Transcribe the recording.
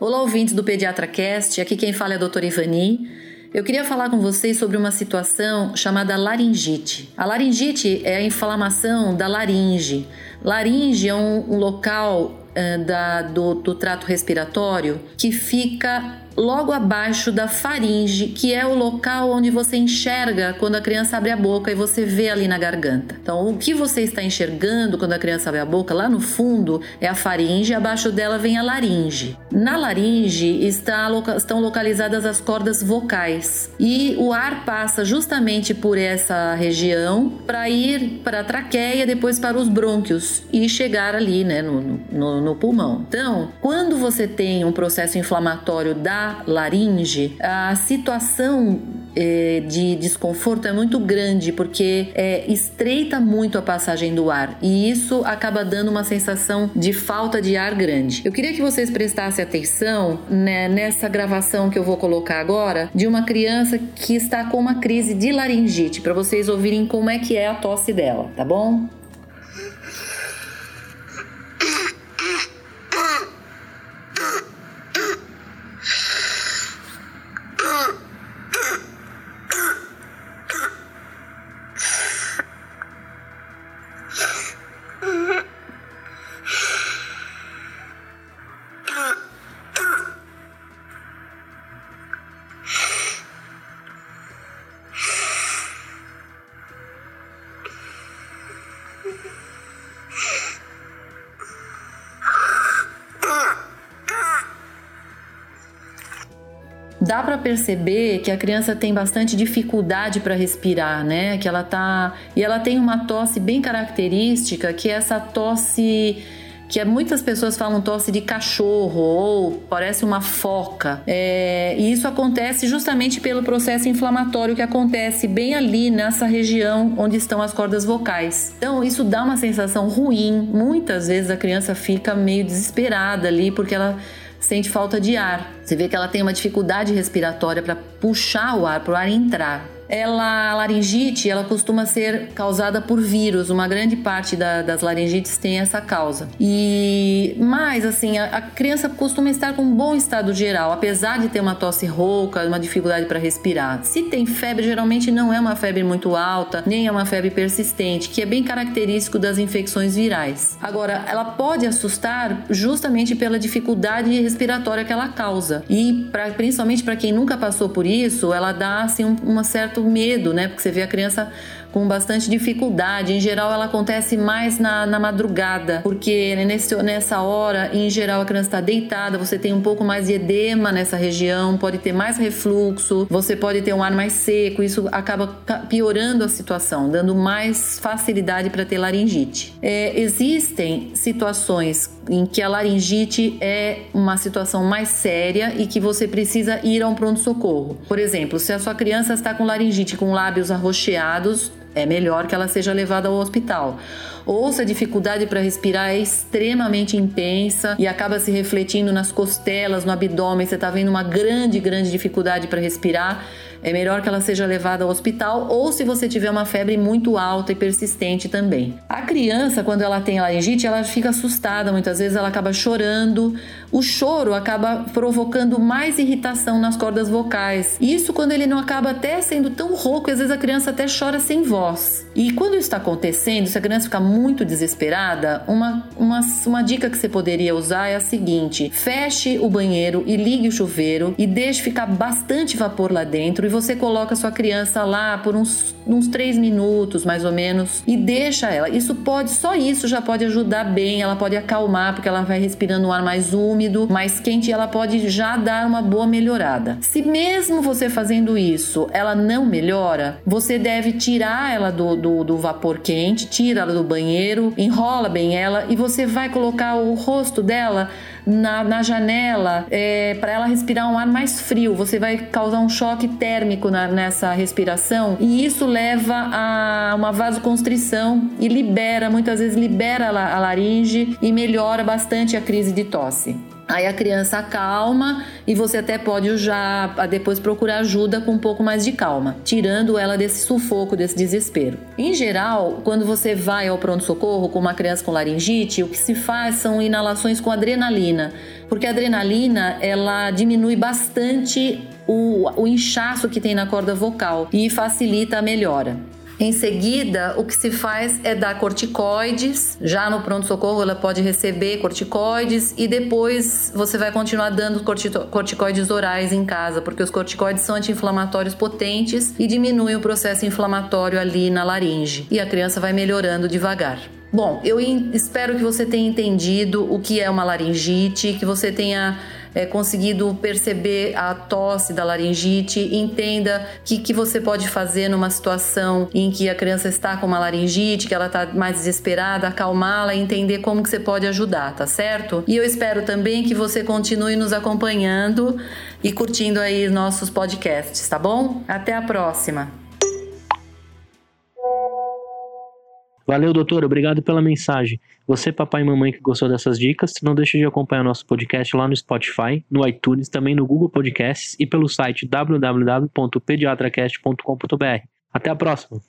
Olá, ouvintes do Pediatra Cast. Aqui quem fala é a doutora Ivani. Eu queria falar com vocês sobre uma situação chamada laringite. A laringite é a inflamação da laringe. Laringe é um, local uh, da, do, do trato respiratório que fica logo abaixo da faringe, que é o local onde você enxerga quando a criança abre a boca e você vê ali na garganta. Então, o que você está enxergando quando a criança abre a boca, lá no fundo, é a faringe, abaixo dela vem a laringe. Na laringe está, estão localizadas as cordas vocais e o ar passa justamente por essa região para ir para a traqueia, depois para os brônquios e chegar ali né, no, no, no pulmão. Então, quando você tem um processo inflamatório da laringe, a situação é, de desconforto é muito grande porque é, estreita muito a passagem do ar e isso acaba dando uma sensação de falta de ar grande. Eu queria que vocês prestassem atenção né, nessa gravação que eu vou colocar agora de uma criança que está com uma crise de laringite para vocês ouvirem como é que é a tosse dela, tá bom? Dá para perceber que a criança tem bastante dificuldade para respirar, né? Que ela tá e ela tem uma tosse bem característica, que é essa tosse que é, muitas pessoas falam tosse de cachorro ou parece uma foca. É, e isso acontece justamente pelo processo inflamatório que acontece bem ali nessa região onde estão as cordas vocais. Então, isso dá uma sensação ruim. Muitas vezes a criança fica meio desesperada ali porque ela sente falta de ar. Você vê que ela tem uma dificuldade respiratória para puxar o ar, para o ar entrar ela, a laringite, ela costuma ser causada por vírus. Uma grande parte da, das laringites tem essa causa. E mais assim, a, a, criança costuma estar com um bom estado geral, apesar de ter uma tosse rouca, uma dificuldade para respirar. Se tem febre, geralmente não é uma febre muito alta, nem é uma febre persistente, que é bem característico das infecções virais. Agora, ela pode assustar justamente pela dificuldade respiratória que ela causa. E pra, principalmente para quem nunca passou por isso, ela dá assim um, uma certa certo medo, né? Porque você vê a criança com bastante dificuldade. Em geral, ela acontece mais na, na madrugada, porque nesse, nessa hora, em geral, a criança está deitada, você tem um pouco mais de edema nessa região, pode ter mais refluxo, você pode ter um ar mais seco, isso acaba piorando a situação, dando mais facilidade para ter laringite. É, existem situações em que a laringite é uma situação mais séria e que você precisa ir a um pronto-socorro. Por exemplo, se a sua criança está com laringite com lábios arroxeados, é melhor que ela seja levada ao hospital. Ou se a dificuldade para respirar é extremamente intensa e acaba se refletindo nas costelas, no abdômen, você está vendo uma grande, grande dificuldade para respirar, é melhor que ela seja levada ao hospital ou se você tiver uma febre muito alta e persistente também. A criança, quando ela tem laringite, ela fica assustada, muitas vezes ela acaba chorando. O choro acaba provocando mais irritação nas cordas vocais. Isso quando ele não acaba até sendo tão rouco, às vezes a criança até chora sem voz. E quando isso está acontecendo, se a criança ficar muito desesperada, uma, uma, uma dica que você poderia usar é a seguinte: feche o banheiro e ligue o chuveiro e deixe ficar bastante vapor lá dentro e você coloca sua criança lá por uns, uns três minutos, mais ou menos, e deixa ela. Isso pode, só isso já pode ajudar bem, ela pode acalmar, porque ela vai respirando um ar mais úmido, mais quente, e ela pode já dar uma boa melhorada. Se mesmo você fazendo isso, ela não melhora, você deve tirar ela do, do, do vapor quente, tira ela do banheiro, enrola bem ela e você vai colocar o rosto dela na, na janela é, para ela respirar um ar mais frio. Você vai causar um choque térmico na, nessa respiração e isso leva a uma vasoconstrição e libera, muitas vezes libera a laringe e melhora bastante a crise de tosse. Aí a criança acalma e você até pode já depois procurar ajuda com um pouco mais de calma, tirando ela desse sufoco, desse desespero. Em geral, quando você vai ao pronto-socorro com uma criança com laringite, o que se faz são inalações com adrenalina, porque a adrenalina ela diminui bastante o, o inchaço que tem na corda vocal e facilita a melhora. Em seguida, o que se faz é dar corticoides. Já no pronto-socorro, ela pode receber corticoides e depois você vai continuar dando corticoides orais em casa, porque os corticoides são anti-inflamatórios potentes e diminuem o processo inflamatório ali na laringe. E a criança vai melhorando devagar. Bom, eu espero que você tenha entendido o que é uma laringite, que você tenha é, conseguido perceber a tosse da laringite, entenda o que, que você pode fazer numa situação em que a criança está com uma laringite, que ela está mais desesperada, acalmá-la e entender como que você pode ajudar, tá certo? E eu espero também que você continue nos acompanhando e curtindo aí nossos podcasts, tá bom? Até a próxima! Valeu, doutor. Obrigado pela mensagem. Você, papai e mamãe que gostou dessas dicas, não deixe de acompanhar nosso podcast lá no Spotify, no iTunes, também no Google Podcasts e pelo site www.pediatracast.com.br. Até a próxima!